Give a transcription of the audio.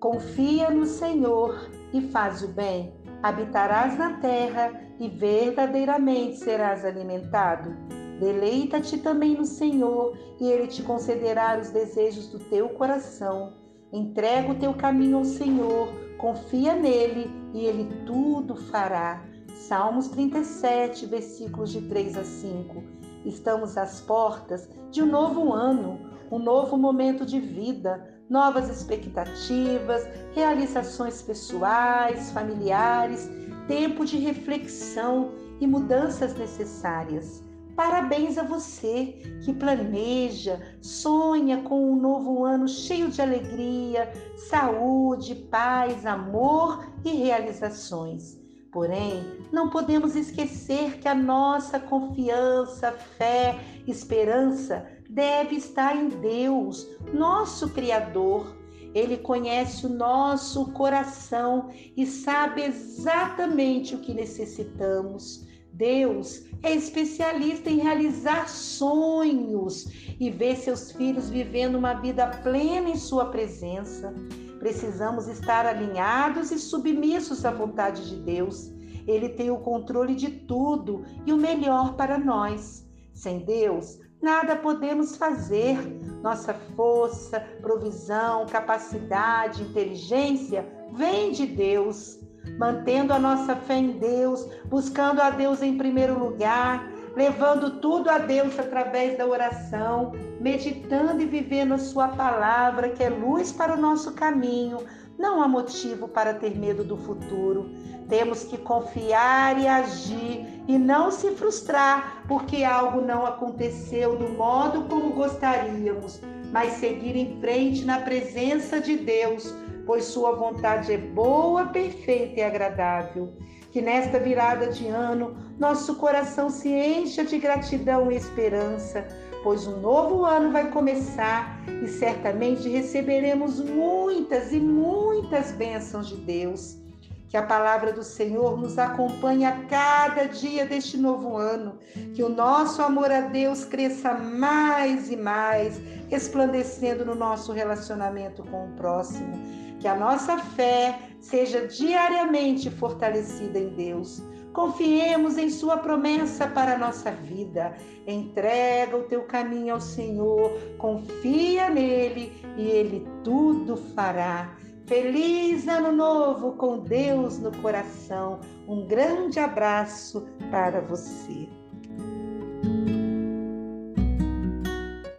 Confia no Senhor e faz o bem. Habitarás na terra e verdadeiramente serás alimentado. Deleita-te também no Senhor e Ele te concederá os desejos do teu coração. Entrega o teu caminho ao Senhor, confia nele e Ele tudo fará. Salmos 37, versículos de 3 a 5. Estamos às portas de um novo ano, um novo momento de vida, novas expectativas, realizações pessoais, familiares, tempo de reflexão e mudanças necessárias. Parabéns a você que planeja, sonha com um novo ano cheio de alegria, saúde, paz, amor e realizações. Porém, não podemos esquecer que a nossa confiança, fé, esperança deve estar em Deus, nosso Criador. Ele conhece o nosso coração e sabe exatamente o que necessitamos. Deus é especialista em realizar sonhos e ver seus filhos vivendo uma vida plena em Sua presença. Precisamos estar alinhados e submissos à vontade de Deus. Ele tem o controle de tudo e o melhor para nós. Sem Deus, nada podemos fazer. Nossa força, provisão, capacidade, inteligência vem de Deus mantendo a nossa fé em Deus, buscando a Deus em primeiro lugar, levando tudo a Deus através da oração, meditando e vivendo a Sua palavra, que é luz para o nosso caminho. Não há motivo para ter medo do futuro. Temos que confiar e agir e não se frustrar porque algo não aconteceu do modo como gostaríamos, mas seguir em frente na presença de Deus pois Sua vontade é boa, perfeita e agradável. Que nesta virada de ano nosso coração se encha de gratidão e esperança, pois um novo ano vai começar e certamente receberemos muitas e muitas bênçãos de Deus. Que a palavra do Senhor nos acompanhe a cada dia deste novo ano. Que o nosso amor a Deus cresça mais e mais, resplandecendo no nosso relacionamento com o próximo que a nossa fé seja diariamente fortalecida em Deus. Confiemos em Sua promessa para a nossa vida. Entrega o teu caminho ao Senhor, confia nele e Ele tudo fará. Feliz Ano Novo com Deus no coração. Um grande abraço para você.